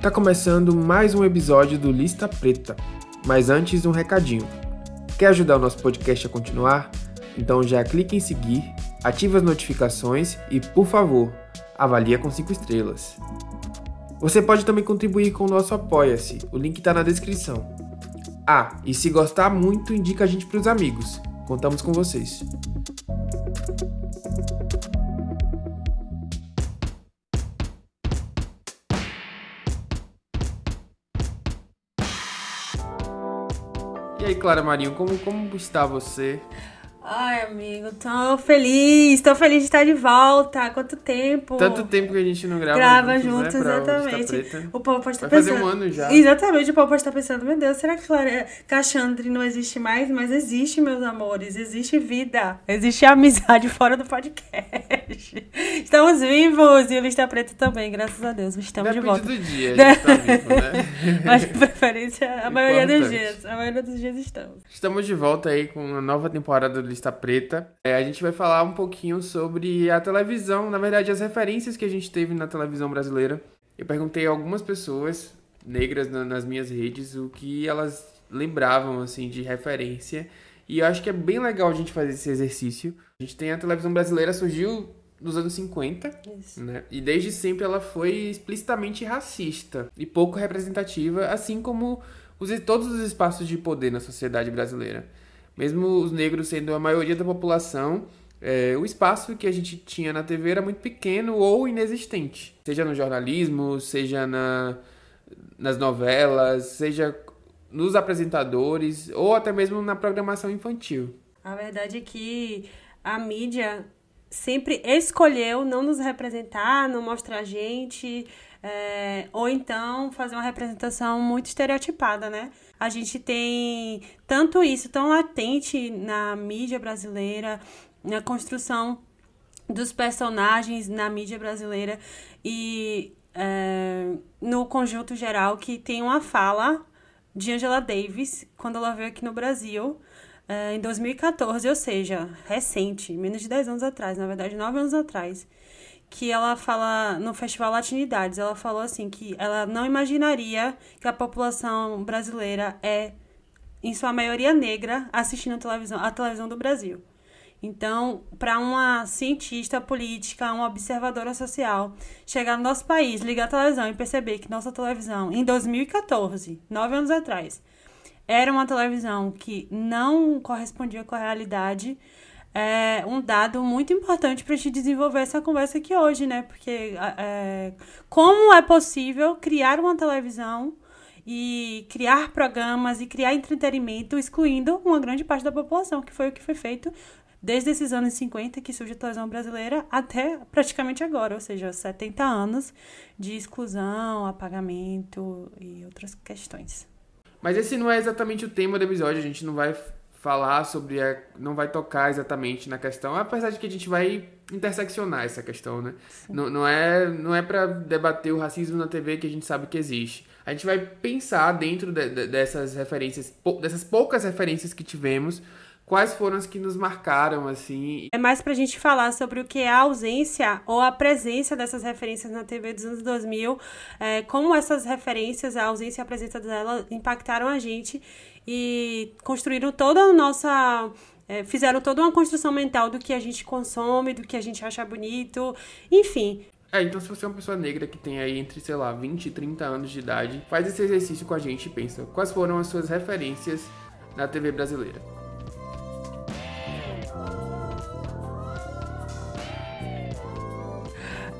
Tá começando mais um episódio do Lista Preta. Mas antes, um recadinho. Quer ajudar o nosso podcast a continuar? Então já clique em seguir, ative as notificações e, por favor, avalie com 5 estrelas. Você pode também contribuir com o nosso Apoia-se, o link está na descrição. Ah, e se gostar muito, indica a gente para os amigos. Contamos com vocês. E aí, Clara Marinho, como, como está você? Ai, amigo, tô feliz, tô feliz de estar de volta. Quanto tempo? Tanto tempo que a gente não grava, Grava juntos, juntos, né, exatamente. O povo pode estar Vai pensando. fazer um ano já. Exatamente, o povo pode estar pensando, meu Deus, será que Clara Caxandre não existe mais? Mas existe, meus amores, existe vida. Existe amizade fora do podcast. Estamos vivos! E o Lista Preta também, graças a Deus. Estamos Depende de volta. do dia, a gente tá vivo, né? Mas de preferência, a maioria dos Importante. dias. A maioria dos dias estamos. Estamos de volta aí com uma nova temporada do Lista Preta. É, a gente vai falar um pouquinho sobre a televisão, na verdade, as referências que a gente teve na televisão brasileira. Eu perguntei a algumas pessoas negras na- nas minhas redes o que elas lembravam, assim, de referência. E eu acho que é bem legal a gente fazer esse exercício. A gente tem a televisão brasileira, surgiu nos anos 50, Isso. né? E desde sempre ela foi explicitamente racista e pouco representativa, assim como os, todos os espaços de poder na sociedade brasileira. Mesmo os negros sendo a maioria da população, é, o espaço que a gente tinha na TV era muito pequeno ou inexistente. Seja no jornalismo, seja na, nas novelas, seja nos apresentadores ou até mesmo na programação infantil. A verdade é que a mídia sempre escolheu não nos representar, não mostrar a gente, é, ou então fazer uma representação muito estereotipada, né? A gente tem tanto isso tão latente na mídia brasileira, na construção dos personagens na mídia brasileira e é, no conjunto geral que tem uma fala de Angela Davis quando ela veio aqui no Brasil é, em 2014, ou seja, recente, menos de 10 anos atrás, na verdade 9 anos atrás, que ela fala no Festival Latinidades, ela falou assim que ela não imaginaria que a população brasileira é em sua maioria negra assistindo a televisão, a televisão do Brasil. Então, para uma cientista política, uma observadora social, chegar no nosso país, ligar a televisão e perceber que nossa televisão, em 2014, nove anos atrás, era uma televisão que não correspondia com a realidade, é um dado muito importante para a gente desenvolver essa conversa aqui hoje, né? Porque é, como é possível criar uma televisão e criar programas e criar entretenimento excluindo uma grande parte da população, que foi o que foi feito desde esses anos 50 que surge a televisão brasileira até praticamente agora, ou seja, 70 anos de exclusão, apagamento e outras questões. Mas esse não é exatamente o tema do episódio, a gente não vai falar sobre, a, não vai tocar exatamente na questão, apesar de que a gente vai interseccionar essa questão, né? Não, não é, não é para debater o racismo na TV que a gente sabe que existe. A gente vai pensar dentro de- de- dessas referências, dessas poucas referências que tivemos, quais foram as que nos marcaram, assim. É mais pra gente falar sobre o que é a ausência ou a presença dessas referências na TV dos anos 2000, é, como essas referências, a ausência e a presença delas impactaram a gente e construíram toda a nossa. é, fizeram toda uma construção mental do que a gente consome, do que a gente acha bonito, enfim. É, então se você é uma pessoa negra que tem aí entre, sei lá, 20 e 30 anos de idade, faz esse exercício com a gente e pensa, quais foram as suas referências na TV brasileira?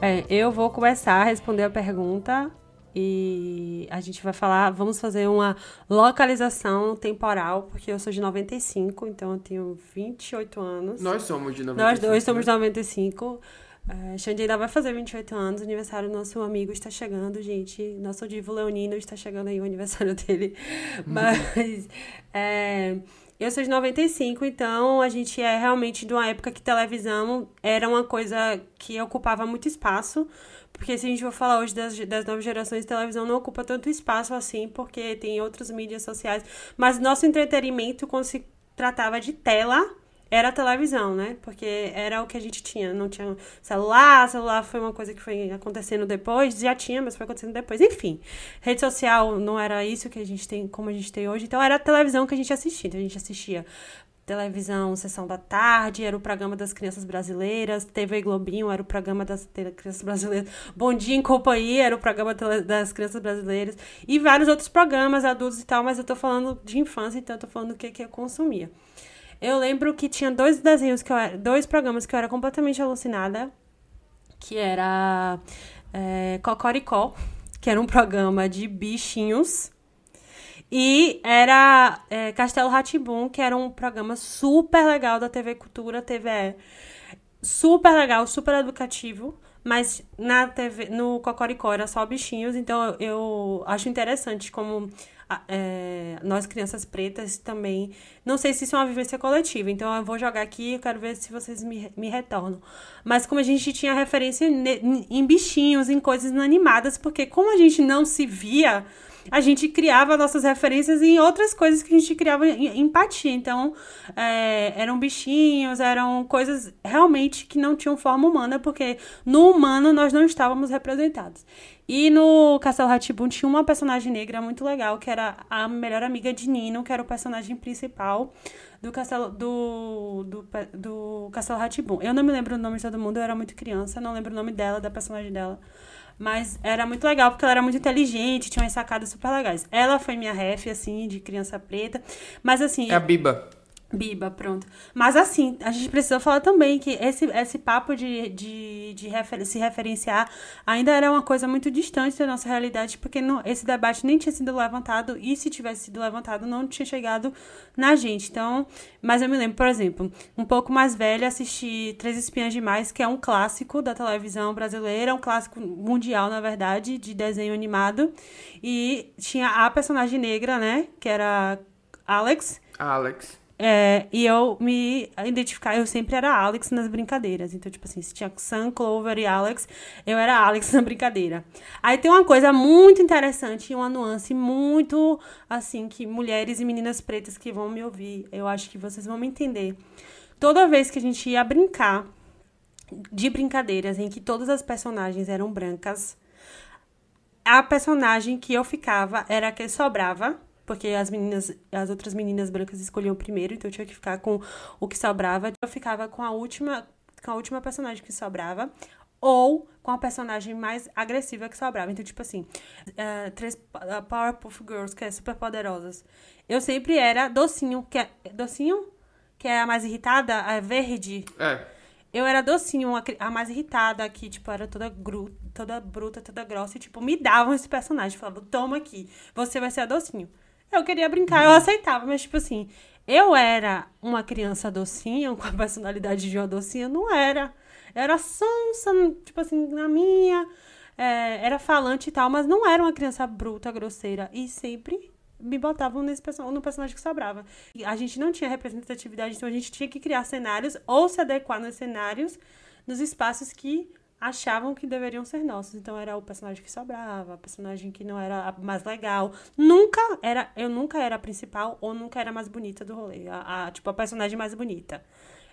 É, eu vou começar a responder a pergunta e a gente vai falar, vamos fazer uma localização temporal, porque eu sou de 95, então eu tenho 28 anos. Nós somos de 95. Nós dois somos de né? 95. É, Xande ainda vai fazer 28 anos, o aniversário do nosso amigo está chegando, gente. Nosso divo leonino está chegando aí o aniversário dele. Mas é, eu sou de 95, então a gente é realmente de uma época que televisão era uma coisa que ocupava muito espaço. Porque se a gente for falar hoje das, das novas gerações, televisão não ocupa tanto espaço assim, porque tem outras mídias sociais. Mas nosso entretenimento, quando se tratava de tela, era a televisão, né? Porque era o que a gente tinha. Não tinha celular, celular foi uma coisa que foi acontecendo depois, já tinha, mas foi acontecendo depois. Enfim, rede social não era isso que a gente tem, como a gente tem hoje. Então era a televisão que a gente assistia. Então a gente assistia televisão Sessão da Tarde, era o programa das crianças brasileiras, TV Globinho era o programa das crianças brasileiras, Bom Dia em Companhia era o programa das crianças brasileiras, e vários outros programas adultos e tal, mas eu tô falando de infância, então eu tô falando do que, que eu consumia. Eu lembro que tinha dois desenhos que eu era, dois programas que eu era completamente alucinada, que era é, Cocoricó, que era um programa de bichinhos e era é, Castelo Ratibum, que era um programa super legal da TV Cultura, TVE. Super legal, super educativo. Mas na TV, no Cocoricó era só bichinhos, então eu acho interessante como é, nós crianças pretas também. Não sei se isso é uma vivência coletiva, então eu vou jogar aqui e quero ver se vocês me, me retornam. Mas como a gente tinha referência em bichinhos, em coisas inanimadas, porque como a gente não se via a gente criava nossas referências em outras coisas que a gente criava empatia. Então, é, eram bichinhos, eram coisas realmente que não tinham forma humana, porque no humano nós não estávamos representados. E no Castelo Ratibum tinha uma personagem negra muito legal, que era a melhor amiga de Nino, que era o personagem principal do Castelo do, do, do Castelo Ratibum. Eu não me lembro o nome de todo mundo, eu era muito criança, não lembro o nome dela, da personagem dela. Mas era muito legal, porque ela era muito inteligente, tinha umas sacadas super legais. Ela foi minha ref, assim, de criança preta. Mas assim. É a Biba. Biba, pronto. Mas assim, a gente precisa falar também que esse, esse papo de, de, de refer se referenciar ainda era uma coisa muito distante da nossa realidade, porque não, esse debate nem tinha sido levantado, e se tivesse sido levantado, não tinha chegado na gente. Então, mas eu me lembro, por exemplo, um pouco mais velha, assisti Três Espinhas Demais, que é um clássico da televisão brasileira, um clássico mundial, na verdade, de desenho animado. E tinha a personagem negra, né? Que era Alex. Alex. É, e eu me identificar, eu sempre era Alex nas brincadeiras. Então, tipo assim, se tinha Sam, Clover e Alex, eu era Alex na brincadeira. Aí tem uma coisa muito interessante e uma nuance muito, assim, que mulheres e meninas pretas que vão me ouvir, eu acho que vocês vão me entender. Toda vez que a gente ia brincar de brincadeiras em que todas as personagens eram brancas, a personagem que eu ficava era a que sobrava porque as meninas, as outras meninas brancas escolhiam primeiro, então eu tinha que ficar com o que sobrava. Eu ficava com a última, com a última personagem que sobrava, ou com a personagem mais agressiva que sobrava. Então, tipo assim, uh, três uh, Powerpuff Girls, que é super poderosas. Eu sempre era docinho, que é. Docinho? Que é a mais irritada, a verde. É. Eu era docinho, a, a mais irritada, que, tipo, era toda, gru, toda bruta, toda grossa. E, tipo, me davam esse personagem. Falavam, toma aqui, você vai ser a docinho. Eu queria brincar, eu aceitava, mas tipo assim, eu era uma criança docinha, com a personalidade de uma docinha, não era. Eu era sonsa, tipo assim, na minha, é, era falante e tal, mas não era uma criança bruta, grosseira. E sempre me botavam nesse no personagem que sobrava. E a gente não tinha representatividade, então a gente tinha que criar cenários ou se adequar nos cenários, nos espaços que achavam que deveriam ser nossos. Então era o personagem que sobrava, a personagem que não era a mais legal. Nunca era, eu nunca era a principal ou nunca era a mais bonita do rolê, a, a tipo a personagem mais bonita.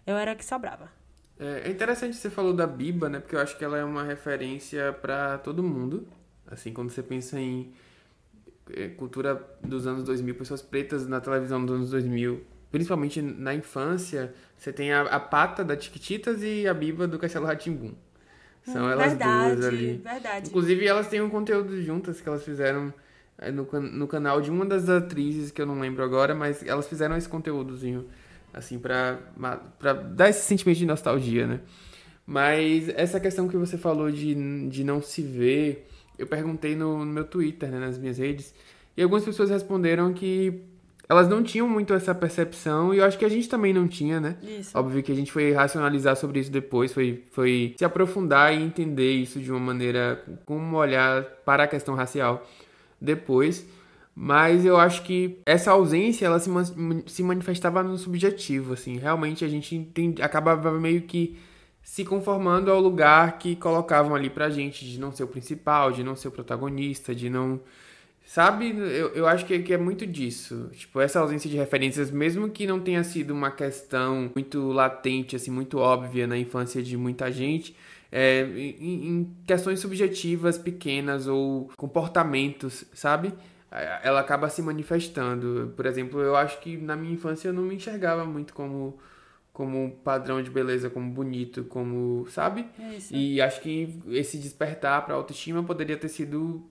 Eu era a que sobrava. É, é interessante você falou da Biba, né? Porque eu acho que ela é uma referência para todo mundo. Assim, quando você pensa em é, cultura dos anos 2000, pessoas pretas na televisão dos anos 2000, principalmente na infância, você tem a, a pata da Tiquititas e a Biba do Castelo Ratimbum. São hum, elas verdade, duas ali. Verdade. Inclusive, elas têm um conteúdo juntas que elas fizeram eh, no, no canal de uma das atrizes, que eu não lembro agora, mas elas fizeram esse conteúdozinho, assim, pra, pra dar esse sentimento de nostalgia, né? Mas essa questão que você falou de, de não se ver, eu perguntei no, no meu Twitter, né, nas minhas redes, e algumas pessoas responderam que elas não tinham muito essa percepção e eu acho que a gente também não tinha, né? Isso. Óbvio que a gente foi racionalizar sobre isso depois, foi, foi se aprofundar e entender isso de uma maneira, com um olhar para a questão racial depois. Mas eu acho que essa ausência, ela se, se manifestava no subjetivo, assim. Realmente a gente entende, acabava meio que se conformando ao lugar que colocavam ali pra gente, de não ser o principal, de não ser o protagonista, de não Sabe? Eu, eu acho que, que é muito disso. Tipo, essa ausência de referências, mesmo que não tenha sido uma questão muito latente, assim, muito óbvia na infância de muita gente, é, em, em questões subjetivas pequenas ou comportamentos, sabe? Ela acaba se manifestando. Por exemplo, eu acho que na minha infância eu não me enxergava muito como como padrão de beleza, como bonito, como, sabe? Isso. E acho que esse despertar para autoestima poderia ter sido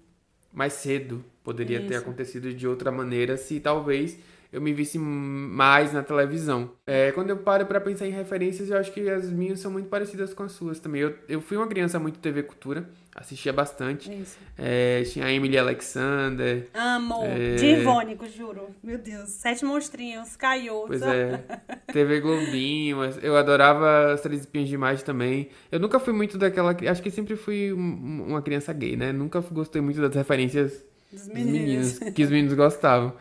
mais cedo, poderia Isso. ter acontecido de outra maneira se talvez eu me visse mais na televisão. É, quando eu paro para pensar em referências, eu acho que as minhas são muito parecidas com as suas também. Eu, eu fui uma criança muito TV Cultura, assistia bastante. Isso. É, tinha a Emily Alexander. Amo. É. Divônico, juro. Meu Deus. Sete monstrinhos, caiu. Pois é, TV Globinho, eu adorava as Três Espinhas demais também. Eu nunca fui muito daquela. Acho que sempre fui um- uma criança gay, né? Nunca gostei muito das referências Dos dos meninos. meninos, que os meninos gostavam.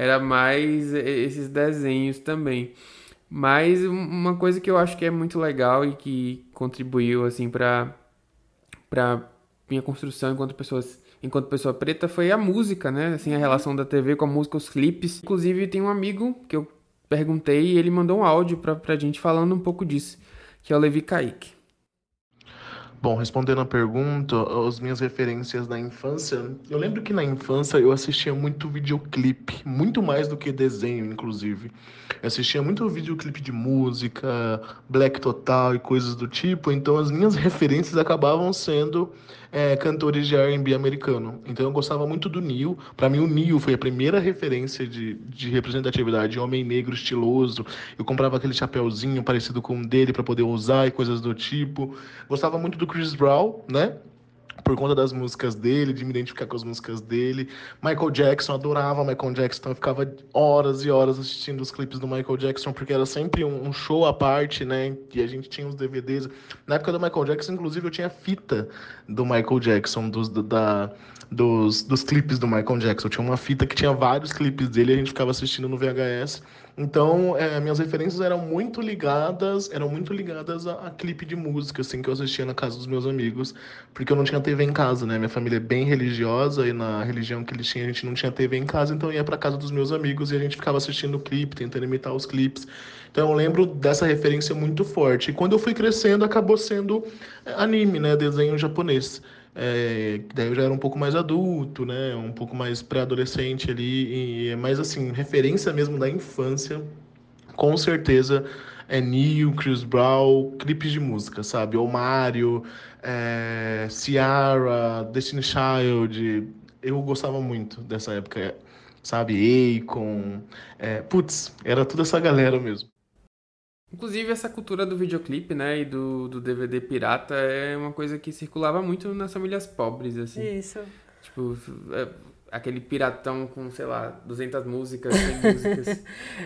Era mais esses desenhos também. Mas um- uma coisa que eu acho que é muito legal e que contribuiu assim para para minha construção enquanto pessoas enquanto pessoa preta foi a música, né? Assim, a relação da TV com a música, os clipes. Inclusive tem um amigo que eu perguntei e ele mandou um áudio pra, pra gente falando um pouco disso, que é o Levi Kaique. Bom, respondendo a pergunta, as minhas referências da infância, eu lembro que na infância eu assistia muito videoclipe, muito mais do que desenho, inclusive. Eu assistia muito videoclipe de música, Black Total e coisas do tipo, então as minhas referências acabavam sendo é, cantores de R&B americano. Então eu gostava muito do Neil. Para mim o Neil foi a primeira referência de, de representatividade, homem negro estiloso. Eu comprava aquele chapéuzinho parecido com o dele para poder usar e coisas do tipo. Gostava muito do Chris Brown, né? Por conta das músicas dele, de me identificar com as músicas dele. Michael Jackson, adorava Michael Jackson, então eu ficava horas e horas assistindo os clipes do Michael Jackson, porque era sempre um, um show à parte, né? E a gente tinha os DVDs. Na época do Michael Jackson, inclusive, eu tinha fita do Michael Jackson, dos, do- da, dos, dos clipes do Michael Jackson. Eu tinha uma fita que tinha vários clipes dele e a gente ficava assistindo no VHS. Então, é, minhas referências eram muito ligadas, eram muito ligadas a, a clipe de música, assim, que eu assistia na casa dos meus amigos, porque eu não tinha TV em casa, né? Minha família é bem religiosa e na religião que eles tinham a gente não tinha TV em casa, então eu ia pra casa dos meus amigos e a gente ficava assistindo o clipe, tentando imitar os clipes. Então eu lembro dessa referência muito forte. E quando eu fui crescendo, acabou sendo é, anime, né? Desenho japonês. É, daí eu já era um pouco mais adulto, né? Um pouco mais pré-adolescente ali. E, mas assim, referência mesmo da infância, com certeza é Neil, Chris Brown, clipes de música, sabe? Ou Mario, é, Ciara, Destiny Child. Eu gostava muito dessa época, sabe? Akon. É, putz, era toda essa galera mesmo. Inclusive, essa cultura do videoclipe, né, e do, do DVD pirata é uma coisa que circulava muito nas famílias pobres, assim. Isso. Tipo, é, aquele piratão com, sei lá, 200 músicas, 100 músicas.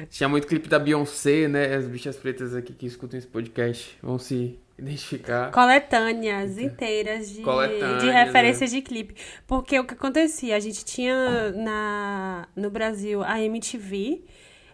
Tinha muito clipe da Beyoncé, né? As bichas pretas aqui que escutam esse podcast vão se identificar. Coletâneas inteiras de, Coletâneas, de referências de clipe. Porque o que acontecia? A gente tinha na, no Brasil a MTV.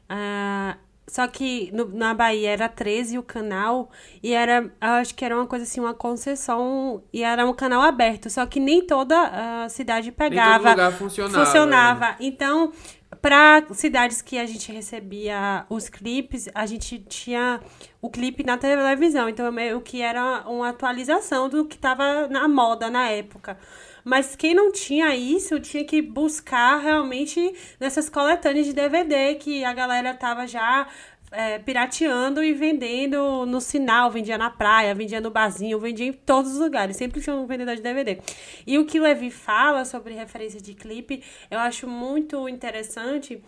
ah, só que no- na Bahia era 13 o canal, e era, acho que era uma coisa assim, uma concessão, e era um canal aberto, só que nem toda a cidade Nem pegava. todo lugar funcionava. funcionava. Então, para cidades que a gente recebia os clipes, a gente tinha o clipe na televisão. Então, meio que era uma atualização do que estava na moda na época. Mas quem não tinha isso tinha que buscar realmente nessas coletâneas de DVD que a galera tava já é, pirateando e vendendo no sinal, vendia na praia, vendia no barzinho, vendia em todos os lugares, sempre tinha um vendedor de DVD. E o que Levi fala sobre referência de clipe, eu acho muito interessante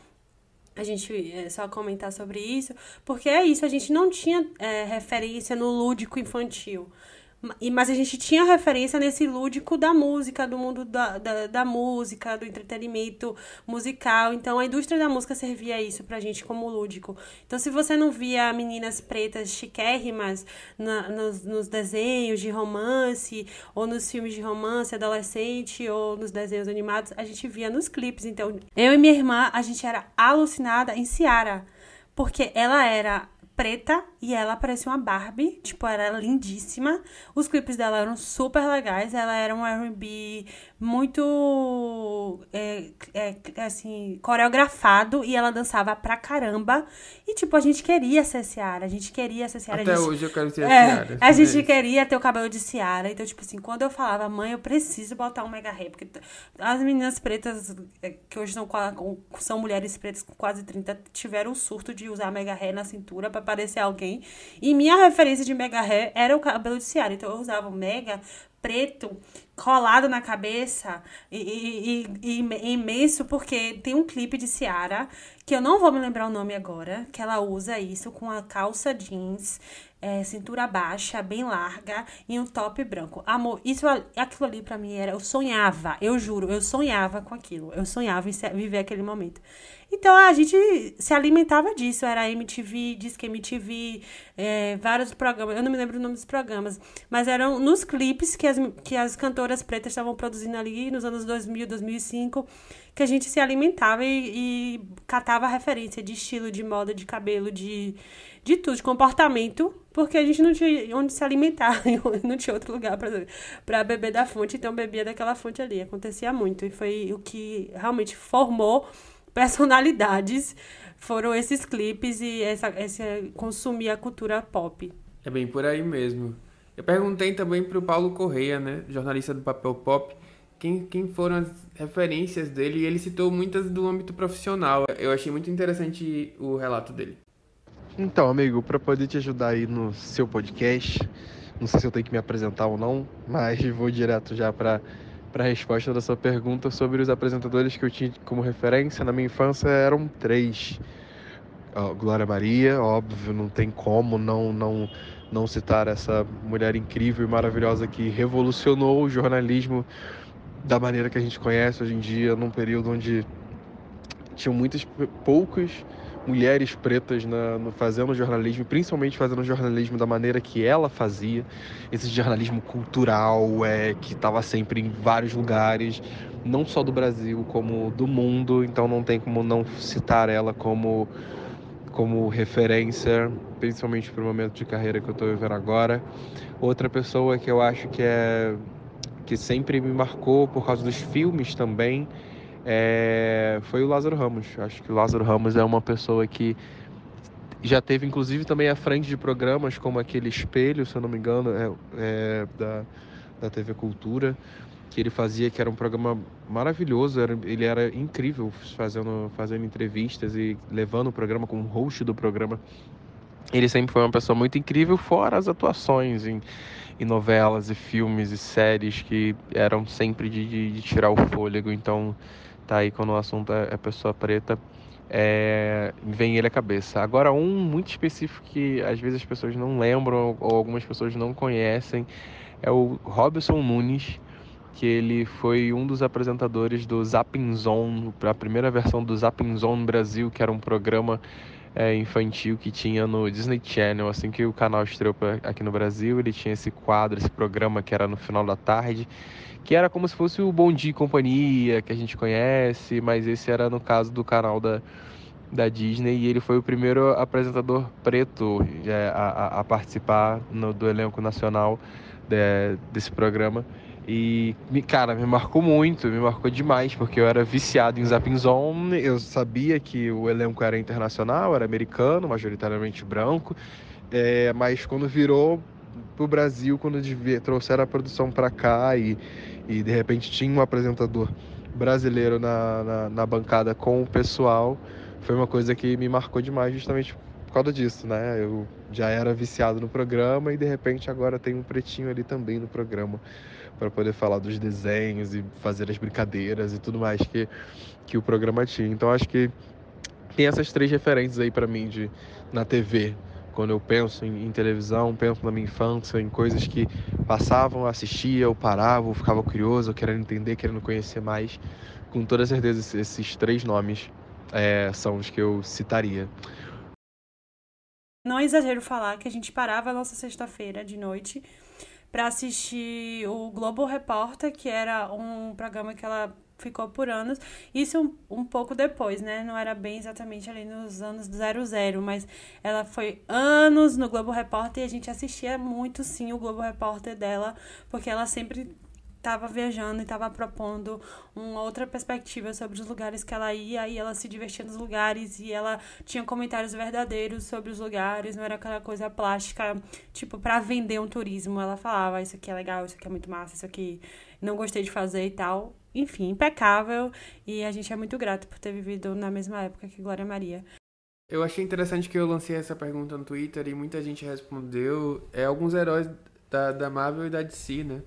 a gente é, só comentar sobre isso, porque é isso, a gente não tinha é, referência no lúdico infantil. Ma- Mas a gente tinha referência nesse lúdico da música, do mundo da, da, da música, do entretenimento musical. Então a indústria da música servia isso pra gente como lúdico. Então, se você não via meninas pretas chiquérrimas na- nos, nos desenhos de romance, ou nos filmes de romance adolescente, ou nos desenhos animados, a gente via nos clipes. Então, eu e minha irmã, a gente era alucinada em Ciara. Porque ela era preta e ela parecia uma Barbie, tipo, era lindíssima. Os clipes dela eram super legais, ela era um R&B muito, é, é, assim, coreografado e ela dançava pra caramba. E, tipo, a gente queria ser Ciara, a gente queria ser Ciara. Até gente, hoje eu quero ser é, Ciara. A gente queria ter o cabelo de Ciara. Então, tipo assim, quando eu falava, mãe, eu preciso botar um mega hair, porque as meninas pretas, é, que hoje são, são mulheres pretas com quase 30, tiveram um surto de usar mega hair na cintura pra parecer alguém. E minha referência de mega hair era o cabelo de Ciara. Então, eu usava o mega preto colado na cabeça e, e, e, e imenso porque tem um clipe de Ciara que eu não vou me lembrar o nome agora que ela usa isso com a calça jeans é, cintura baixa bem larga e um top branco. Amor isso aquilo ali pra mim era eu sonhava eu juro eu sonhava com aquilo eu sonhava em viver aquele momento. Então a gente se alimentava disso era MTV Disque MTV é, vários programas eu não me lembro o nome dos programas mas eram nos clipes que as, que as cantoras pretas estavam produzindo ali nos anos 2000, 2005, que a gente se alimentava e, e catava referência de estilo, de moda, de cabelo, de, de tudo, de comportamento, porque a gente não tinha onde se alimentar, não tinha outro lugar para beber da fonte, então bebia daquela fonte ali. Acontecia muito e foi o que realmente formou personalidades. Foram esses clipes e essa, essa consumir a cultura pop. É bem por aí mesmo. Eu perguntei também pro Paulo Correia, né, jornalista do Papel Pop, quem, quem foram as referências dele e ele citou muitas do âmbito profissional. Eu achei muito interessante o relato dele. Então, amigo, para poder te ajudar aí no seu podcast, não sei se eu tenho que me apresentar ou não, mas vou direto já para para a resposta da sua pergunta sobre os apresentadores que eu tinha como referência na minha infância eram três. Glória Maria, óbvio, não tem como não não não citar essa mulher incrível e maravilhosa que revolucionou o jornalismo da maneira que a gente conhece hoje em dia, num período onde tinham muitas poucas mulheres pretas na, no, fazendo jornalismo, principalmente fazendo jornalismo da maneira que ela fazia, esse jornalismo cultural é, que estava sempre em vários lugares, não só do Brasil, como do mundo, então não tem como não citar ela como, como referência, principalmente para o momento de carreira que eu estou vivendo agora. Outra pessoa que eu acho que é que sempre me marcou por causa dos filmes também, é, foi o Lázaro Ramos. Acho que o Lázaro Ramos é uma pessoa que já teve, inclusive, também à frente de programas como aquele Espelho, se eu não me engano, é, é, da, da TV Cultura, que ele fazia, que era um programa maravilhoso, era, ele era incrível fazendo, fazendo entrevistas e levando o programa como host do programa. Ele sempre foi uma pessoa muito incrível, fora as atuações em, em novelas e filmes e séries que eram sempre de, de, de tirar o fôlego. Então, tá aí quando o assunto é, é pessoa preta, é, vem ele à cabeça. Agora, um muito específico que às vezes as pessoas não lembram ou algumas pessoas não conhecem é o Robson Nunes, que ele foi um dos apresentadores do Zapping Zone, a primeira versão do Zapping Zone Brasil, que era um programa é, infantil que tinha no Disney Channel, assim que o canal estreou aqui no Brasil, ele tinha esse quadro, esse programa que era no final da tarde, que era como se fosse o Bom Dia e Companhia, que a gente conhece, mas esse era no caso do canal da, da Disney, e ele foi o primeiro apresentador preto é, a, a, participar no, do elenco nacional de, desse programa. E, cara, me marcou muito, me marcou demais, porque eu era viciado em Zapping Zone, eu sabia que o elenco era internacional, era americano, majoritariamente branco, é, mas quando virou pro Brasil, quando devia, trouxeram a produção para cá e, e de repente tinha um apresentador brasileiro na, na, na bancada com o pessoal, foi uma coisa que me marcou demais justamente por causa disso, né? Eu já era viciado no programa e de repente agora tem um pretinho ali também no programa para poder falar dos desenhos e fazer as brincadeiras e tudo mais que, que o programa tinha. Então acho que tem essas três referências aí para mim de na TV. Quando eu penso em, em, televisão, penso na minha infância, em coisas que passavam, assistia, eu parava, eu ficava curioso, querendo entender, querendo conhecer mais. Com toda certeza, esses, três nomes é, são os que eu citaria. Não é exagero falar que a gente parava a nossa sexta-feira de noite para assistir o Globo Repórter, que era um programa que ela ficou por anos. Isso um, um pouco depois, né? Não era bem exatamente ali nos anos 00, mas ela foi anos no Globo Repórter e a gente assistia muito, sim, o Globo Repórter dela, porque ela sempre estava viajando e estava propondo uma outra perspectiva sobre os lugares que ela ia e ela se divertia nos lugares e ela tinha comentários verdadeiros sobre os lugares, não era aquela coisa plástica, tipo, para vender um turismo. Ela falava, isso aqui é legal, isso aqui é muito massa, isso aqui não gostei de fazer e tal. Enfim, impecável e a gente é muito grato por ter vivido na mesma época que Glória Maria. Eu achei interessante que eu lancei essa pergunta no Twitter e muita gente respondeu. É alguns heróis da, da Marvel e da DC, né?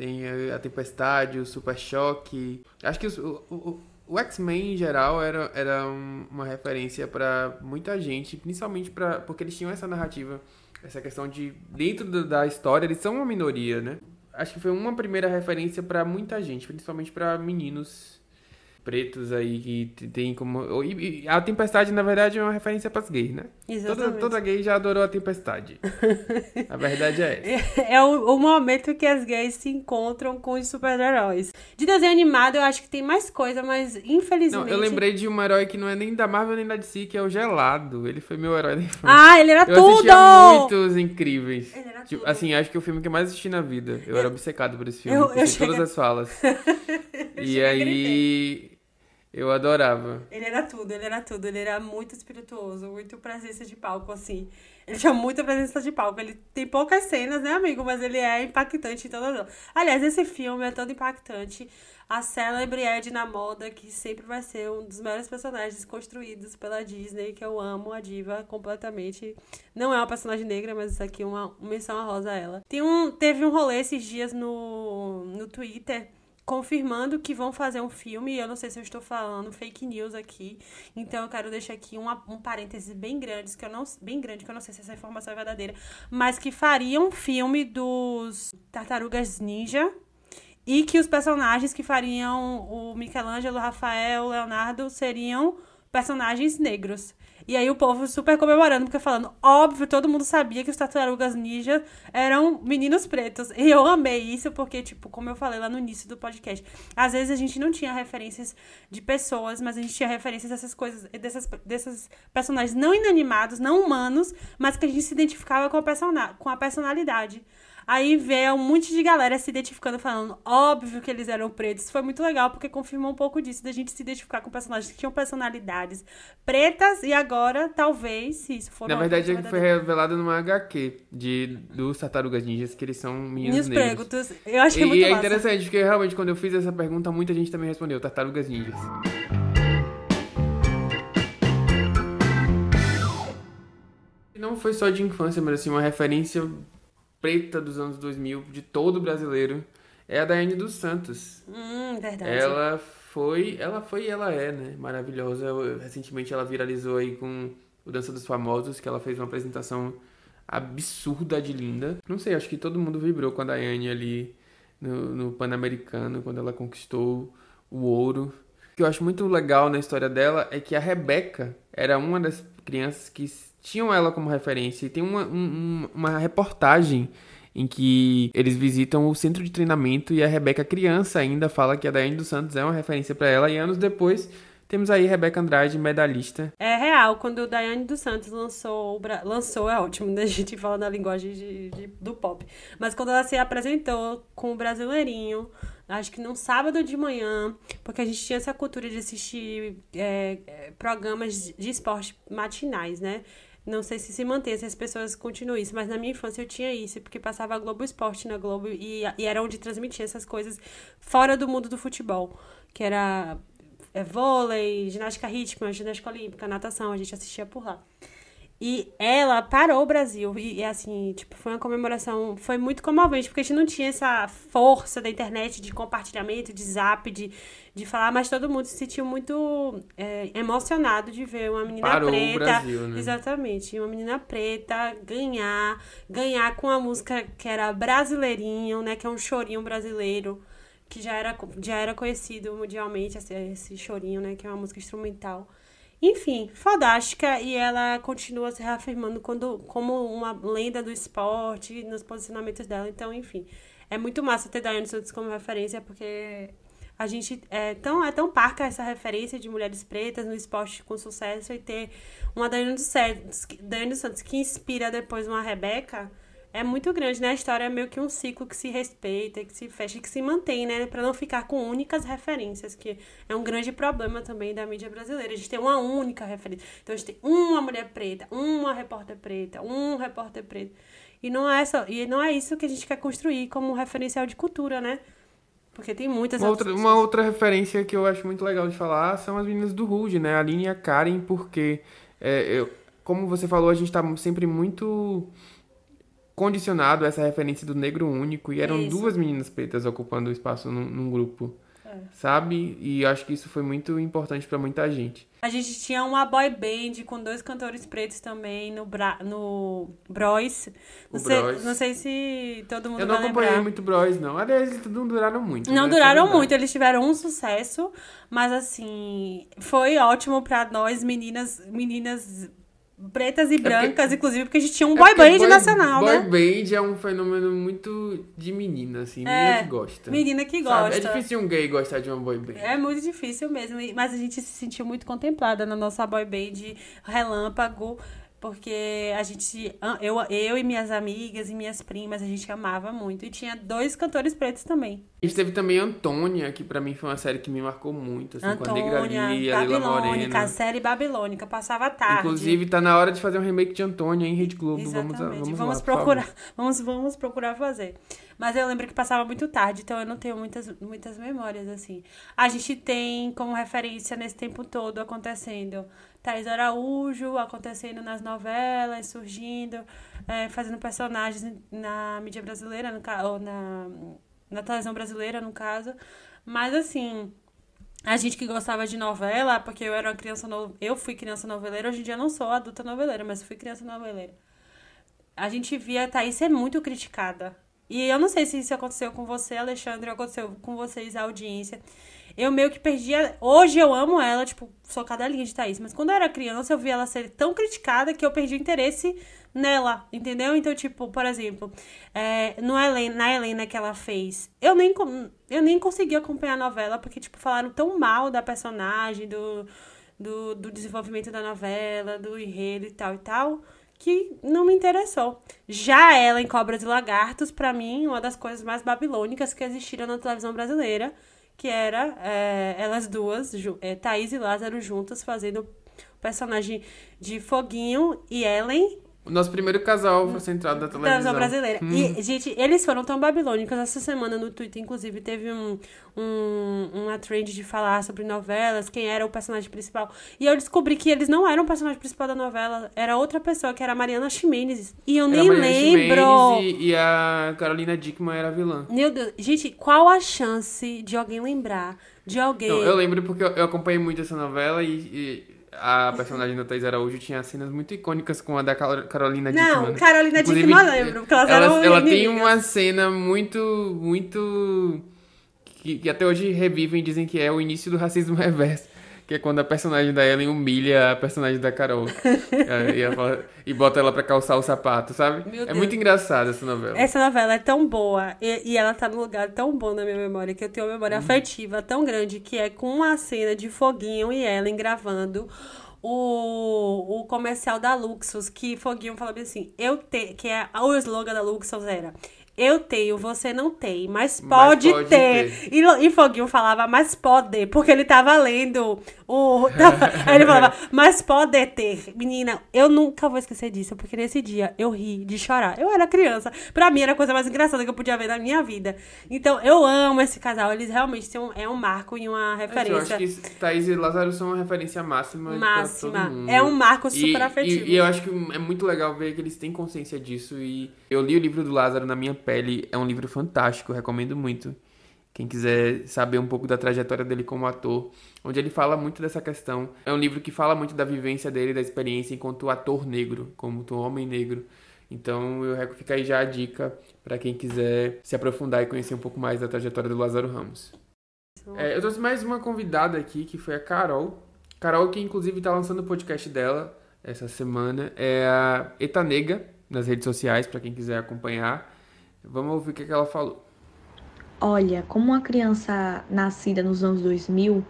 Tem a Tempestade, o Super Choque. Acho que o, o, o X-Men em geral era, era uma referência para muita gente, principalmente pra, porque eles tinham essa narrativa, essa questão de, dentro da história, eles são uma minoria, né? Acho que foi uma primeira referência para muita gente, principalmente para meninos pretos aí que tem como. E, a Tempestade, na verdade, é uma referência para as gays, né? Exatamente. Toda, toda gay já adorou a Tempestade. a verdade é essa. É, é o, o, momento que as gays se encontram com os super-heróis. De desenho animado, eu acho que tem mais coisa, mas infelizmente. Não, eu lembrei de um herói que não é nem da Marvel nem da DC, que é o Gelado. Ele foi meu herói da infância. Ah, ele era eu tudo! muitos incríveis. Ele era tipo, tudo. Assim, acho que é o filme que eu mais assisti na vida. Eu, era obcecado por esse filme. Eu, eu cheguei... todas as falas. e aí. Eu adorava. Ele era tudo, ele era tudo. Ele era muito espirituoso, muito presença de palco, assim. Ele tinha muita presença de palco. Ele tem poucas cenas, né, amigo? Mas ele é impactante em todas. Aliás, esse filme é todo impactante. A célebre Edna Moda, que sempre vai ser um dos melhores personagens construídos pela Disney, que eu amo a diva completamente. Não é uma personagem negra, mas isso aqui é uma, uma menção rosa a ela. Tem um, teve um rolê esses dias no, no Twitter confirmando que vão fazer um filme. Eu não sei se eu estou falando fake news aqui. Então eu quero deixar aqui uma, um parêntese bem grande, que eu não bem grande, que eu não sei se essa informação é verdadeira, mas que faria um filme dos Tartarugas Ninja e que os personagens que fariam o Michelangelo, Rafael, Leonardo seriam personagens negros. E aí o povo super comemorando, porque falando, óbvio, todo mundo sabia que os tartarugas ninja eram meninos pretos. E eu amei isso, porque, tipo, como eu falei lá no início do podcast, às vezes a gente não tinha referências de pessoas, mas a gente tinha referências dessas coisas, dessas, desses personagens não inanimados, não humanos, mas que a gente se identificava com a, persona com a personalidade. Aí vê um monte de galera se identificando, falando, óbvio que eles eram pretos. Foi muito legal, porque confirmou um pouco disso, da gente se identificar com personagens que tinham personalidades pretas, e agora, talvez, se isso for... Na verdade, é foi revelado numa HQ de, dos Tartarugas Ninjas, que eles são meninos negros. Pretos. Eu achei e muito E é massa. interessante, porque realmente, quando eu fiz essa pergunta, muita gente também respondeu, Tartarugas Ninjas. Não foi só de infância, mas assim, uma referência preta dos anos 2000, de todo brasileiro, é a Daiane dos Santos. Hum, verdade. Ela foi, ela foi e ela é, né? Maravilhosa. Recentemente ela viralizou aí com o Dança dos Famosos, que ela fez uma apresentação absurda de linda. Não sei, acho que todo mundo vibrou com a Daiane ali no, no Pan-Americano, quando ela conquistou o ouro. O que eu acho muito legal na história dela é que a Rebeca era uma das crianças que tinham ela como referência. E tem uma, um, uma reportagem em que eles visitam o centro de treinamento e a Rebeca criança ainda fala que a Daiane dos Santos é uma referência para ela e anos depois temos aí Rebeca Andrade, medalhista. É real, quando Daiane dos Santos lançou, lançou é ótimo, né? A gente fala na linguagem de, de, do pop. Mas quando ela se apresentou com o Brasileirinho, acho que num sábado de manhã, porque a gente tinha essa cultura de assistir é, é programas de esporte matinais, né? Não sei se se mantém, se as pessoas continuam isso, mas na minha infância eu tinha isso, porque passava Globo Esporte na Globo e, e era onde transmitia essas coisas fora do mundo do futebol, que era é, vôlei, ginástica rítmica, ginástica olímpica, natação, a gente assistia por lá. E ela parou o Brasil. E, assim, tipo, foi uma comemoração. Foi muito comovente, porque a gente não tinha essa força da internet de compartilhamento, de zap, de, de falar, mas todo mundo se sentiu muito é, emocionado de ver uma menina parou preta. O Brasil, né? Exatamente. Uma menina preta ganhar, ganhar com a música que era brasileirinho, né? Que é um chorinho brasileiro. Que já era, já era conhecido mundialmente, esse, esse chorinho, né? Que é uma música instrumental. Enfim, fodástica e ela continua se reafirmando quando, como uma lenda do esporte nos posicionamentos dela. Então, enfim, é muito massa ter Daiane Santos como referência porque A gente é tão, é tão parca essa referência de mulheres pretas no esporte com sucesso e ter uma Daiane Santos, Santos que inspira depois uma Rebeca é muito grande, né? A história é meio que um ciclo que se respeita, que se fecha, que se mantém, né? Para não ficar com únicas referências, que é um grande problema também da mídia brasileira. A gente tem uma única referência. Então a gente tem uma mulher preta, uma repórter preta, um repórter preto. E não é só, e não é isso que a gente quer construir como referencial de cultura, né? Porque tem muitas uma outra, uma outra referência que eu acho muito legal de falar são as meninas do Ruge, né? A Aline e a Karen, porque é, eu, como você falou, a gente tá sempre muito condicionado a essa referência do negro único e eram isso. duas meninas pretas ocupando o espaço num, num grupo. É. Sabe? E acho que isso foi muito importante para muita gente. A gente tinha uma boy band com dois cantores pretos também no, Bra... no Bros. Não, sei, Bros. não sei se todo mundo Eu não acompanhei lembrar. muito Bros, não. Aliás, eles não duraram muito. Não né? duraram muito, eles tiveram um sucesso, mas assim, foi ótimo para nós meninas, meninas pretas e brancas, é porque, inclusive, porque a gente tinha um é boy band boy, nacional, boy né? Boy band é um fenômeno muito de menina, assim, menina é, que gosta. Menina que gosta. É difícil um gay gostar de uma boy band. É muito difícil mesmo, mas a gente se sentiu muito contemplada na nossa boy band relâmpago porque a gente, eu, eu e minhas amigas e minhas primas, a gente amava muito. E tinha dois cantores pretos também. A gente teve também Antônia, que para mim foi uma série que me marcou muito, assim, Antônia, com a Negra Lee, a Lila Morena. a série Babilônica, passava tarde. Inclusive, tá na hora de fazer um remake de Antônia em Rede Globo. Exatamente. Vamos, vamos, vamos lá, procurar, vamos, vamos procurar fazer. Mas eu lembro que passava muito tarde, então eu não tenho muitas, muitas memórias, assim. A gente tem como referência nesse tempo todo acontecendo Thais Araújo acontecendo nas novelas, surgindo, é, fazendo personagens na mídia brasileira, no, ou na, na televisão brasileira, no caso. Mas assim, a gente que gostava de novela, porque eu era uma criança no... eu fui criança noveleira, hoje em dia não sou adulta noveleira, mas fui criança noveleira. A gente via a Thaís ser muito criticada. E eu não sei se isso aconteceu com você, Alexandre, ou aconteceu com vocês, a audiência eu meio que perdia. Hoje eu amo ela, tipo, sou cadelinha de Thaís. Mas quando eu era criança, eu via ela ser tão criticada que eu perdi o interesse nela, entendeu? Então, tipo, por exemplo, é, no Helena, na Helena que ela fez, eu nem, eu nem consegui acompanhar a novela, porque, tipo, falaram tão mal da personagem, do, do, do desenvolvimento da novela, do enredo e tal e tal que não me interessou. Já ela em Cobras e Lagartos, para mim, uma das coisas mais babilônicas que existiram na televisão brasileira que era é, elas duas, é, Thaís e Lázaro juntas, fazendo o personagem de Foguinho e Ellen. Nosso primeiro casal centrado da televisão. Televisão brasileira. Hum. E, gente, eles foram tão babilônicos. Essa semana no Twitter, inclusive, teve um, um, uma trend de falar sobre novelas, quem era o personagem principal. E eu descobri que eles não eram o personagem principal da novela. Era outra pessoa, que era a Mariana Ximenes. E eu nem lembro. E, e a Carolina Dickman era a vilã. Meu Deus. Gente, qual a chance de alguém lembrar de alguém... Não, eu lembro porque eu, eu acompanhei muito essa novela e... e a personagem da Thais Araújo tinha cenas muito icônicas com a da Carolina Dickman. Não, Carolina Dickman eu lembro, porque elas ela, eram Ela tem uma cena muito, muito... Que, que até hoje revivem e dizem que é o início do racismo reverso. Que é quando a personagem da Ellen humilha a personagem da Carol. é, e, fala, e, bota ela pra calçar o sapato, sabe? Meu é Deus. muito engraçada essa novela. Essa novela é tão boa. E, e, ela tá num lugar tão bom na minha memória que eu tenho uma memória uhum. afetiva tão grande que é com uma cena de Foguinho e Ellen gravando o, o comercial da Luxus, que Foguinho falou assim, eu te, que é o slogan da Luxus era eu tenho, você não tem, mas pode, mas pode ter. ter. E, e Foguinho falava, mas pode, porque ele tava lendo o. Aí ele falava, mas pode ter. Menina, eu nunca vou esquecer disso, porque nesse dia eu ri de chorar. Eu era criança. Pra mim era a coisa mais engraçada que eu podia ver na minha vida. Então eu amo esse casal. Eles realmente são, é um marco e uma referência. Eu acho que Thaís e Lázaro são uma referência máxima. Máxima. É um marco super e, afetivo. E, e eu acho que é muito legal ver que eles têm consciência disso. E eu li o livro do Lázaro na minha Pele é um livro fantástico, recomendo muito. Quem quiser saber um pouco da trajetória dele como ator, onde ele fala muito dessa questão. É um livro que fala muito da vivência dele, da experiência enquanto ator negro, como homem negro. Então, eu fica aí já a dica para quem quiser se aprofundar e conhecer um pouco mais da trajetória do Lázaro Ramos. É, eu trouxe mais uma convidada aqui, que foi a Carol. Carol, que inclusive está lançando o podcast dela essa semana, é a Etanega nas redes sociais, para quem quiser acompanhar. Vamos ouvir o que, ela falou. Olha, como uma criança nascida nos anos 2000,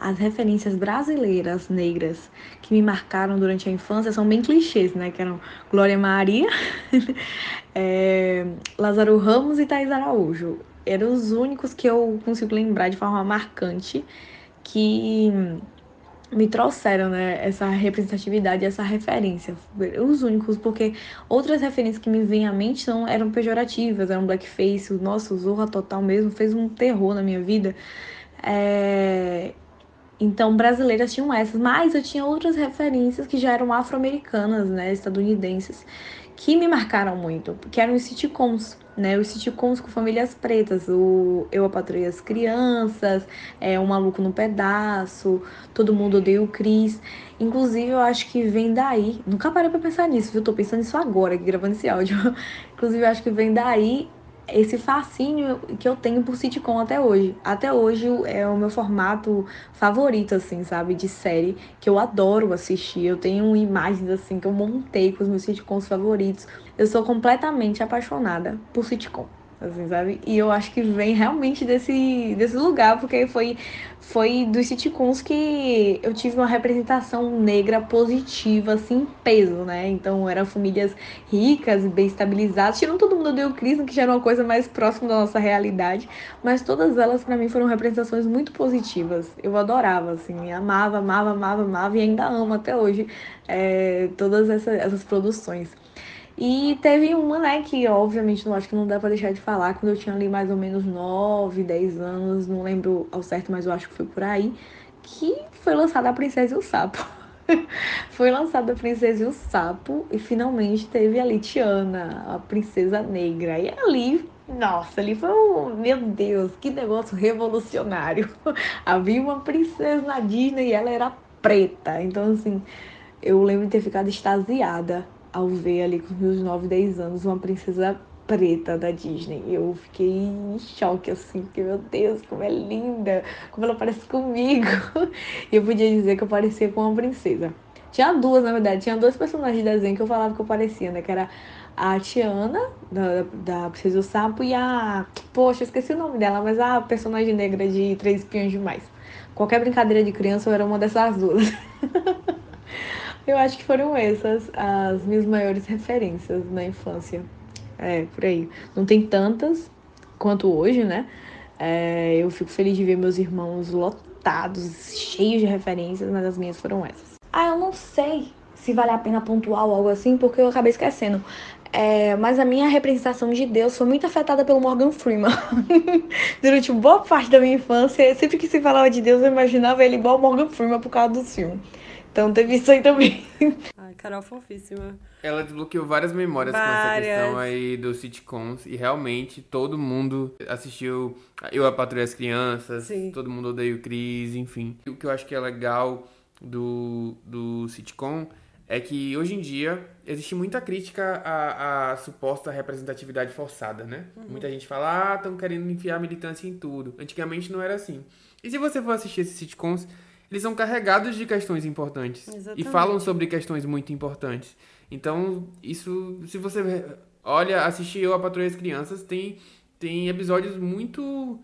as referências brasileiras negras que me marcaram durante a infância são bem clichês, né? Que eram Glória Maria, é, Lázaro Ramos e Thais Araújo. Eram os únicos que eu consigo lembrar de forma marcante que me trouxeram né, essa representatividade, essa referência. Os únicos, porque outras referências que me vêm à mente são, eram pejorativas, eram blackface. O nosso Zorra Total mesmo fez um terror na minha vida. É... Então, brasileiras tinham essas, mas eu tinha outras referências que já eram afro-americanas, né, estadunidenses, que me marcaram muito, que eram os sitcoms, né? Os sitcoms com famílias pretas, o Eu, a Patroa as Crianças, é, O Maluco no Pedaço, Todo Mundo Odeia o Cris. Inclusive, eu acho que vem daí, nunca parei pra pensar nisso, viu? Tô pensando nisso agora, gravando esse áudio. Inclusive, eu acho que vem daí esse fascínio que eu tenho por sitcom até hoje. Até hoje é o meu formato favorito, assim, sabe? De série, que eu adoro assistir. Eu tenho imagens, assim, que eu montei com os meus sitcoms favoritos. Eu sou completamente apaixonada por sitcom assim, sabe? E eu acho que vem realmente desse, desse lugar, porque foi, foi dos sitcoms que eu tive uma representação negra positiva, assim, peso, né? Então eram famílias ricas, bem estabilizadas, tirando todo mundo do Cris, que já era uma coisa mais próxima da nossa realidade, mas todas elas para mim foram representações muito positivas. Eu adorava, assim, amava, amava, amava, amava e ainda amo até hoje é, todas essas, essas produções. E teve uma, né, que obviamente não acho que não dá pra deixar de falar, quando eu tinha ali mais ou menos 9, 10 anos, não lembro ao certo, mas eu acho que foi por aí, que foi lançada a Princesa e o Sapo. foi lançada a Princesa e o Sapo e finalmente teve a Litiana, a Princesa Negra. E ali, nossa, ali foi um, meu Deus, que negócio revolucionário. Havia uma princesa na Disney e ela era preta. Então, assim, eu lembro de ter ficado extasiada ao ver ali com meus 9, 10 anos uma princesa preta da Disney. Eu fiquei em choque, assim, porque, meu Deus, como é linda, como ela parece comigo. E eu podia dizer que eu parecia com uma princesa. Tinha duas, na verdade, tinha dois personagens de desenho que eu falava que eu parecia, né? Que era a Tiana, da, da Princesa do Sapo, e a. Poxa, esqueci o nome dela, mas a personagem negra de Três Espiões Demais. Qualquer brincadeira de criança eu era uma dessas duas. Eu acho que foram essas as minhas maiores referências na infância. É, por aí. Não tem tantas quanto hoje, né? É, eu fico feliz de ver meus irmãos lotados, cheios de referências, mas as minhas foram essas. Ah, eu não sei se vale a pena pontuar algo assim, porque eu acabei esquecendo. É, mas a minha representação de Deus foi muito afetada pelo Morgan Freeman. Durante boa parte da minha infância, sempre que se falava de Deus, eu imaginava ele igual Morgan Freeman por causa do filme. Então teve isso aí também. Ai, Carol fofíssima. Ela desbloqueou várias memórias várias. com essa questão aí dos sitcoms. E realmente todo mundo assistiu Eu, a Patrulha as Crianças, Sim. todo mundo odeia o Cris, enfim. O que eu acho que é legal do, do sitcom é que hoje em dia existe muita crítica à, à suposta representatividade forçada, né? Uhum. Muita gente fala, ah, estão querendo enfiar militância em tudo. Antigamente não era assim. E se você for assistir esses sitcoms, eles são carregados de questões importantes. Exatamente. E falam sobre questões muito importantes. Então, isso, se você olha, assistir Eu, a Patrulha das Crianças, tem, tem episódios muito,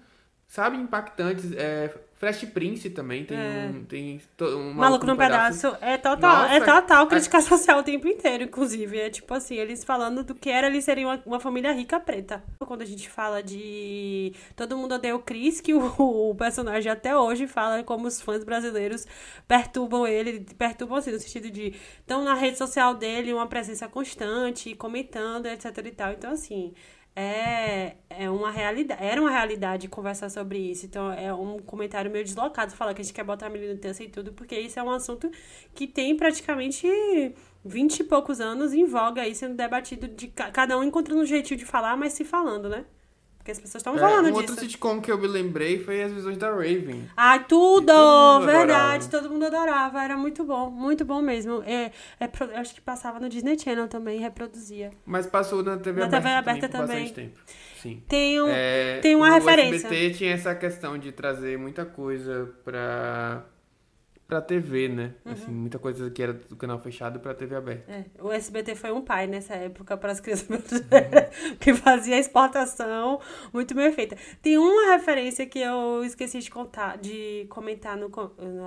sabe, impactantes. É, Fresh Prince também tem é. um. Tem um Maluco no pedaço. pedaço. É total, Nossa, é total crítica a... social o tempo inteiro, inclusive. É tipo assim, eles falando do que era eles serem uma, uma família rica preta. Quando a gente fala de. Todo mundo odeia o Chris, que o, o, personagem até hoje fala como os fãs brasileiros perturbam ele, perturbam assim, no sentido de. Estão na rede social dele, uma presença constante, comentando, etc e tal. Então, assim é, é uma realidade, era uma realidade conversar sobre isso. Então é um comentário meio deslocado falar que a gente quer botar a militância e tudo, porque isso é um assunto que tem praticamente vinte e poucos anos em voga aí sendo debatido de cada um encontrando um jeitinho de falar, mas se falando, né? Porque as pessoas estão é, falando um disso. outro sitcom que eu me lembrei foi As Visões da Raven. Ai, tudo! verdade, adorava. todo mundo adorava. Era muito bom, muito bom mesmo. É, é, eu acho que passava no Disney Channel também, reproduzia. Mas passou na TV na aberta, TV aberta também. Bastante tempo. Sim. Tem, um, é, tem uma referência. O SBT tinha essa questão de trazer muita coisa pra pra TV, né? Uhum. Assim, muita coisa que era do canal fechado pra TV aberta. É, o SBT foi um pai nessa época para as crianças brasileiras, que fazia exportação muito bem feita. Tem uma referência que eu esqueci de contar, de comentar no,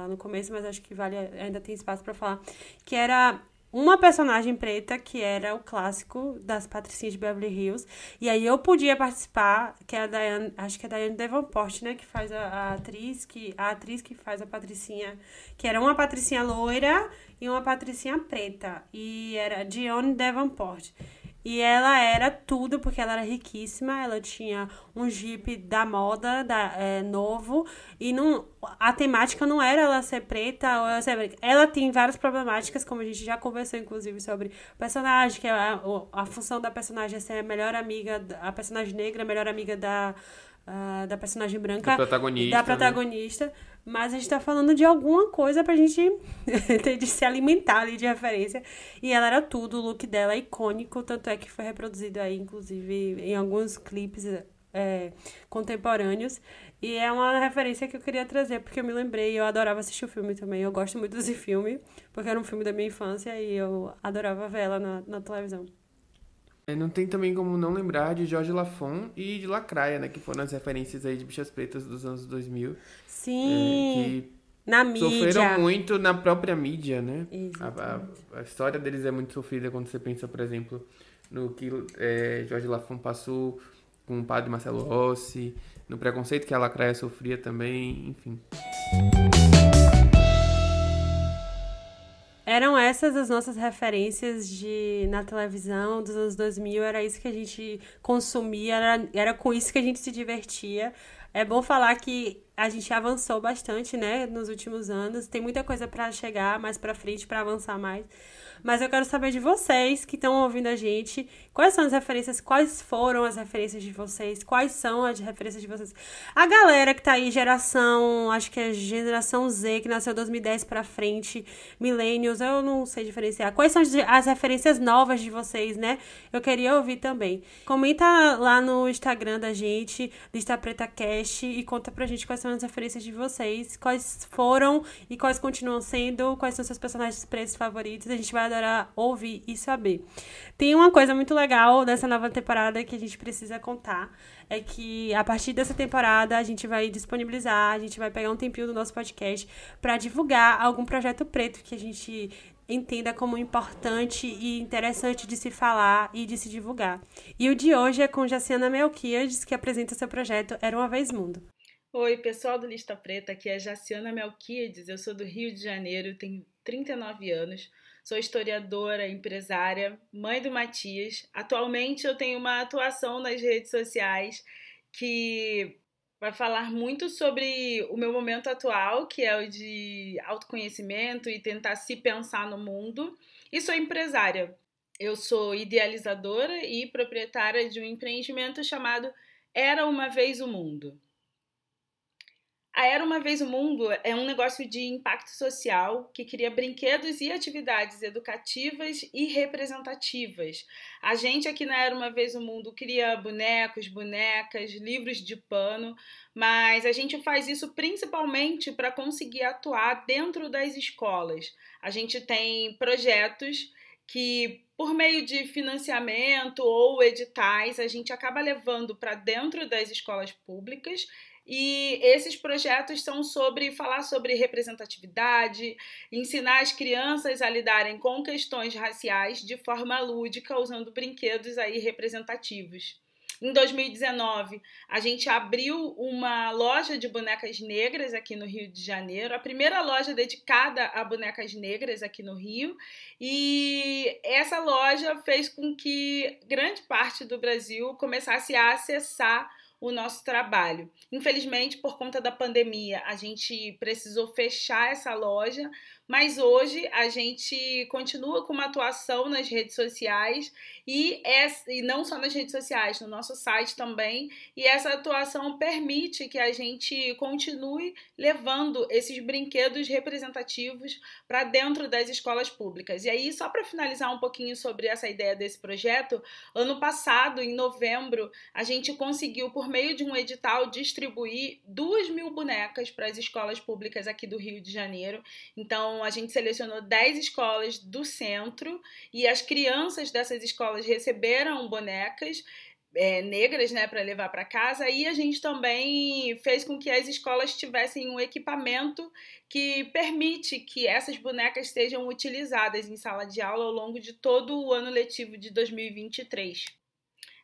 no começo, mas acho que vale, ainda tem espaço para falar, que era uma personagem preta que era o clássico das patricinhas de Beverly Hills. E aí eu podia participar, que é a Diane, acho que é a Diane Davenport, né, que faz a, a, atriz que a atriz que faz a patricinha, que era uma patricinha loira e uma patricinha preta, e era Dionne Davenport. E ela era tudo, porque ela era riquíssima, ela tinha um jeep da moda, da, é, novo, e não, a temática não era ela ser preta ou ela ser branca. Ela tem várias problemáticas, como a gente já conversou, inclusive, sobre personagem, que é a, a função da personagem é ser a melhor amiga, a personagem negra, a melhor amiga da, uh, da personagem branca. Da protagonista. Da né? protagonista. Né? Mas a gente tá falando de alguma coisa pra gente de se alimentar ali de referência. E ela era tudo, o look dela é icônico, tanto é que foi reproduzido aí, inclusive, em alguns clipes é, contemporâneos. E é uma referência que eu queria trazer, porque eu me lembrei, eu adorava assistir o filme também. Eu gosto muito desse filme, porque era um filme da minha infância e eu adorava ver ela na, na televisão. É, não tem também como não lembrar de Jorge Lafon e de Lacraia, né? Que foram as referências aí de Bichas Pretas dos anos 2000. Sim! É, que na mídia. Sofreram muito na própria mídia, né? A, a, a, história deles é muito sofrida quando você pensa, por exemplo, no que é, Jorge Lafon passou com o padre Marcelo Rossi, no preconceito que a Lacraia sofria também, enfim. Eram essas as nossas referências de na televisão dos anos 2000, era isso que a gente consumia, era, era com isso que a gente se divertia. É bom falar que a gente avançou bastante, né, nos últimos anos. Tem muita coisa para chegar mais para frente, para avançar mais. Mas eu quero saber de vocês que estão ouvindo a gente, quais são as referências, quais foram as referências de vocês, quais são as referências de vocês. A galera que tá aí, geração, acho que é geração Z, que nasceu 2010 para frente, millennials, eu não sei diferenciar. Quais são as referências novas de vocês, né? Eu queria ouvir também. Comenta lá no Instagram da gente, Lista Preta Cash, e conta pra gente quais são as referências de vocês, quais foram e quais continuam sendo, quais são seus personagens pretos favoritos. A gente vai adorar ouvir e saber. Tem uma coisa muito legal dessa nova temporada que a gente precisa contar. É que a partir dessa temporada a gente vai disponibilizar, a gente vai pegar um tempinho do nosso podcast para divulgar algum projeto preto que a gente entenda como importante e interessante de se falar e de se divulgar. E o de hoje é com Jaciana Melquiades, que apresenta seu projeto Era Uma Vez Mundo. Oi, pessoal do Lista Preta, aqui é Jaciana Melquiades, eu sou do Rio de Janeiro, tenho 39 anos, Sou historiadora, empresária, mãe do Matias. Atualmente eu tenho uma atuação nas redes sociais que vai falar muito sobre o meu momento atual, que é o de autoconhecimento e tentar se pensar no mundo. E sou empresária. Eu sou idealizadora e proprietária de um empreendimento chamado Era uma Vez o Mundo. A Era Uma Vez o Mundo é um negócio de impacto social que cria brinquedos e atividades educativas e representativas. A gente aqui na Era Uma Vez o Mundo cria bonecos, bonecas, livros de pano, mas a gente faz isso principalmente para conseguir atuar dentro das escolas. A gente tem projetos que por meio de financiamento ou editais, a gente acaba levando para dentro das escolas públicas e esses projetos são sobre falar sobre representatividade, ensinar as crianças a lidarem com questões raciais de forma lúdica, usando brinquedos aí representativos. Em 2019, a gente abriu uma loja de bonecas negras aqui no Rio de Janeiro, a primeira loja dedicada a bonecas negras aqui no Rio, e essa loja fez com que grande parte do Brasil começasse a acessar o nosso trabalho. Infelizmente, por conta da pandemia, a gente precisou fechar essa loja, mas hoje a gente continua com uma atuação nas redes sociais e, e não só nas redes sociais, no nosso site também, e essa atuação permite que a gente continue levando esses brinquedos representativos para dentro das escolas públicas. E aí, só para finalizar um pouquinho sobre essa ideia desse projeto, ano passado, em novembro, a gente conseguiu, por meio de um edital, distribuir duas mil bonecas para as escolas públicas aqui do Rio de Janeiro. Então, a gente selecionou 10 escolas do centro e as crianças dessas escolas receberam bonecas é, negras, né, para levar para casa. E a gente também fez com que as escolas tivessem um equipamento que permite que essas bonecas sejam utilizadas em sala de aula ao longo de todo o ano letivo de 2023.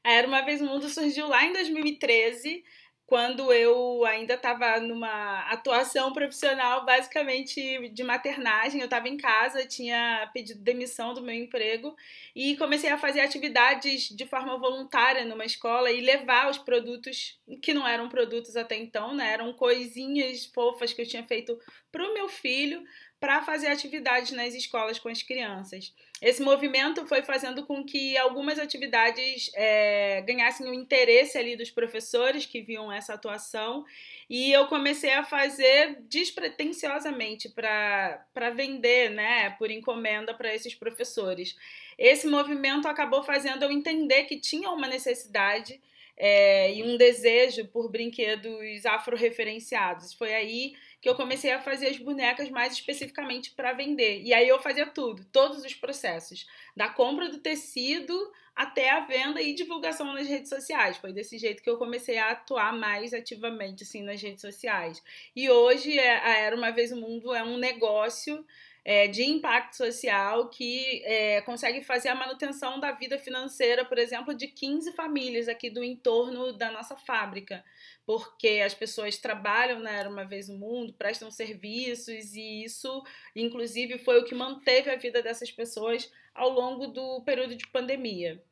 Era uma vez o mundo surgiu lá em 2013 quando eu ainda estava numa atuação profissional, basicamente de maternagem. Eu estava em casa, tinha pedido demissão do meu emprego e comecei a fazer atividades de forma voluntária numa escola e levar os produtos que não eram produtos até então, né? Eram coisinhas fofas que eu tinha feito para o meu filho para fazer atividades nas escolas com as crianças. Esse movimento foi fazendo com que algumas atividades é, ganhassem o interesse ali dos professores que viam essa atuação e eu comecei a fazer despretensiosamente para vender, né, por encomenda para esses professores. Esse movimento acabou fazendo eu entender que tinha uma necessidade é, e um desejo por brinquedos afro-referenciados. Foi aí que eu comecei a fazer as bonecas mais especificamente para vender. E aí eu fazia tudo, todos os processos, da compra do tecido até a venda e divulgação nas redes sociais. Foi desse jeito que eu comecei a atuar mais ativamente assim nas redes sociais. E hoje é, a Era uma vez o mundo é um negócio é, de impacto social que é, consegue fazer a manutenção da vida financeira, por exemplo, de 15 famílias aqui do entorno da nossa fábrica, porque as pessoas trabalham na né, Era Uma Vez no Mundo, prestam serviços e isso, inclusive, foi o que manteve a vida dessas pessoas ao longo do período de pandemia.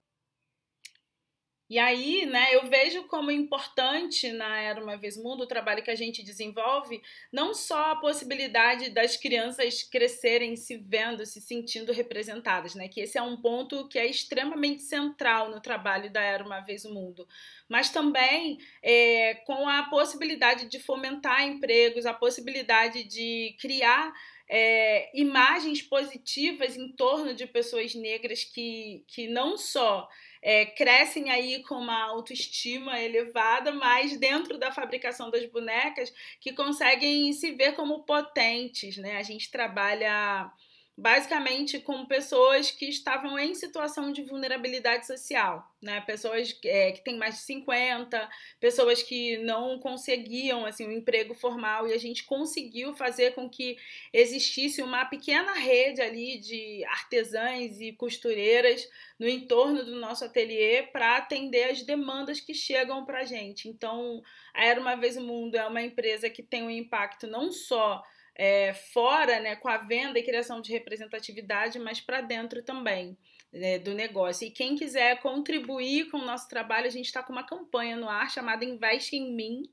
E aí, né, eu vejo como importante na Era Uma Vez Mundo o trabalho que a gente desenvolve, não só a possibilidade das crianças crescerem se vendo, se sentindo representadas, né, que esse é um ponto que é extremamente central no trabalho da Era Uma Vez Mundo, mas também é, com a possibilidade de fomentar empregos, a possibilidade de criar é, imagens positivas em torno de pessoas negras que, que não só é, crescem aí com uma autoestima elevada, mas dentro da fabricação das bonecas que conseguem se ver como potentes, né? A gente trabalha basicamente com pessoas que estavam em situação de vulnerabilidade social, né? Pessoas é, que têm mais de 50, pessoas que não conseguiam assim um emprego formal e a gente conseguiu fazer com que existisse uma pequena rede ali de artesãs e costureiras no entorno do nosso ateliê para atender as demandas que chegam para a gente. Então, a Era uma vez o mundo é uma empresa que tem um impacto não só é, fora, né, com a venda e criação de representatividade, mas para dentro também né, do negócio. E quem quiser contribuir com o nosso trabalho, a gente está com uma campanha no ar chamada Investe em Mim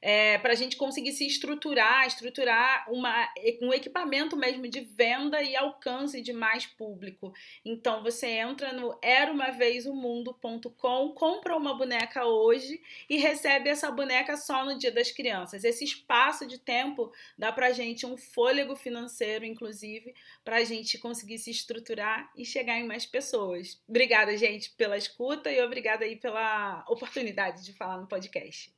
é, para a gente conseguir se estruturar, estruturar uma, um equipamento mesmo de venda e alcance de mais público. Então você entra no eraumavezumundo.com, compra uma boneca hoje e recebe essa boneca só no Dia das Crianças. Esse espaço de tempo dá para a gente um fôlego financeiro, inclusive, para a gente conseguir se estruturar e chegar em mais pessoas. Obrigada, gente, pela escuta e obrigada aí pela oportunidade de falar no podcast.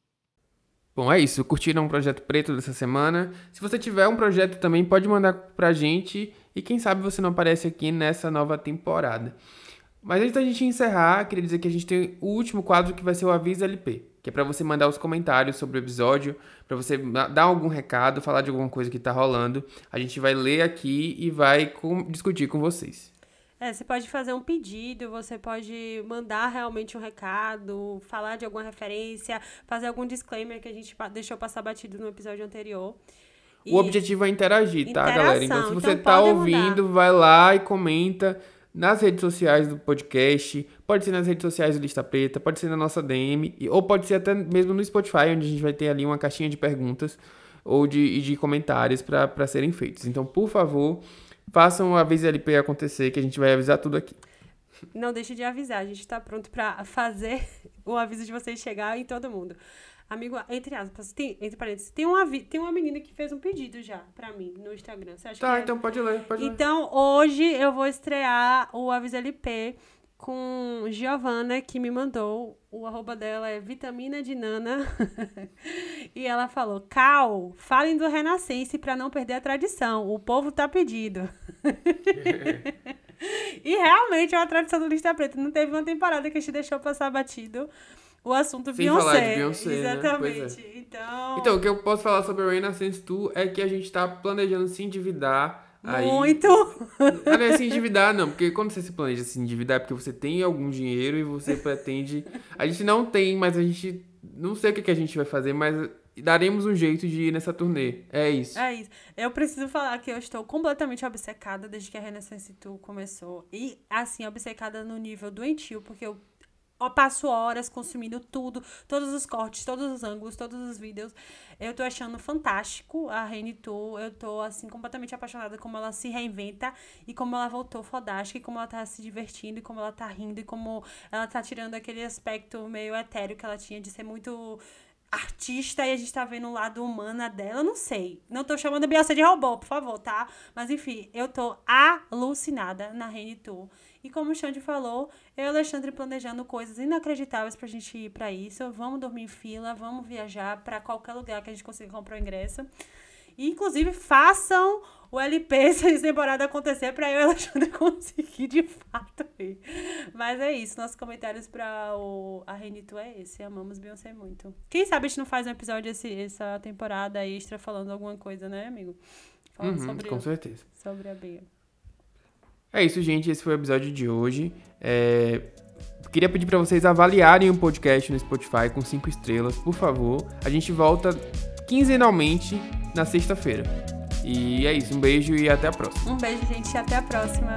Bom, é isso. Curtiram o projeto preto dessa semana? Se você tiver um projeto também, pode mandar pra gente e quem sabe você não aparece aqui nessa nova temporada. Mas antes da gente encerrar, queria dizer que a gente tem o último quadro que vai ser o Aviso LP, que é para você mandar os comentários sobre o episódio, para você dar algum recado, falar de alguma coisa que tá rolando. A gente vai ler aqui e vai discutir com vocês. É, você pode fazer um pedido, você pode mandar realmente um recado, falar de alguma referência, fazer algum disclaimer que a gente deixou passar batido no episódio anterior. E... O objetivo é interagir, tá, galera? Então, se você então, tá ouvindo, mandar. vai lá e comenta nas redes sociais do podcast, pode ser nas redes sociais do Lista Preta, pode ser na nossa DM, ou pode ser até mesmo no Spotify, onde a gente vai ter ali uma caixinha de perguntas. ou de, de comentários para serem feitos. Então, por favor, façam a VZLP acontecer, que a gente vai avisar tudo aqui. Não deixe de avisar, a gente está pronto para fazer o aviso de vocês chegar em todo mundo. Amigo, entre aspas, tem, entre parênteses, tem uma, tem uma menina que fez um pedido já pra mim no Instagram. Você acha tá, que então é... pode ler, pode Então, ler. hoje eu vou estrear o Aviso LP com Giovana, que me mandou. O arroba dela é Vitamina de Nana. e ela falou: Cal, falem do Renascense para não perder a tradição. O povo tá pedido. e realmente é uma tradição do Lista Preta. Não teve uma temporada que a gente deixou passar batido o assunto Sem Beyoncé. falar de Beyoncé, né? Exatamente. É. Então... então, o que eu posso falar sobre o Renaissance Tour é que a gente tá planejando se endividar. Muito! Aí... Não é se endividar, não, porque quando você se planeja se endividar é porque você tem algum dinheiro e você pretende. A gente não tem, mas a gente. Não sei o que, que a gente vai fazer, mas daremos um jeito de ir nessa turnê. É isso. É isso. Eu preciso falar que eu estou completamente obcecada desde que a Renaissance Tour começou. E, assim, obcecada no nível doentio, porque eu eu passo horas consumindo tudo, todos os cortes, todos os ângulos, todos os vídeos. Eu tô achando fantástico a Reni Tu. Eu tô, assim, completamente apaixonada como ela se reinventa e como ela voltou fodástica e como ela tá se divertindo e como ela tá rindo e como ela tá tirando aquele aspecto meio etéreo que ela tinha de ser muito artista e a gente tá vendo o lado humano dela, não sei. Não tô chamando a Beyoncé de robô, por favor, tá? Mas enfim, eu tô alucinada na Reni Tu. E como o Xande falou, eu e o Alexandre planejando coisas inacreditáveis pra gente ir para isso. Vamos dormir em fila, vamos viajar para qualquer lugar que a gente consiga comprar o ingresso. E, inclusive, façam o LP se essa temporada acontecer para eu e o Alexandre conseguir de fato ir. Mas é isso, nossos comentários para o a Renito é esse. Amamos Beyoncé muito. Quem sabe a gente não faz um episódio esse, essa temporada extra falando alguma coisa, né, amigo? Falando uhum, sobre, com certeza. Sobre a Bia. É isso, gente. Esse foi o episódio de hoje. É... Queria pedir para vocês avaliarem o podcast no Spotify com cinco estrelas, por favor. A gente volta quinzenalmente na sexta-feira. E é isso. Um beijo e até a próxima. Um beijo, gente. Até a próxima.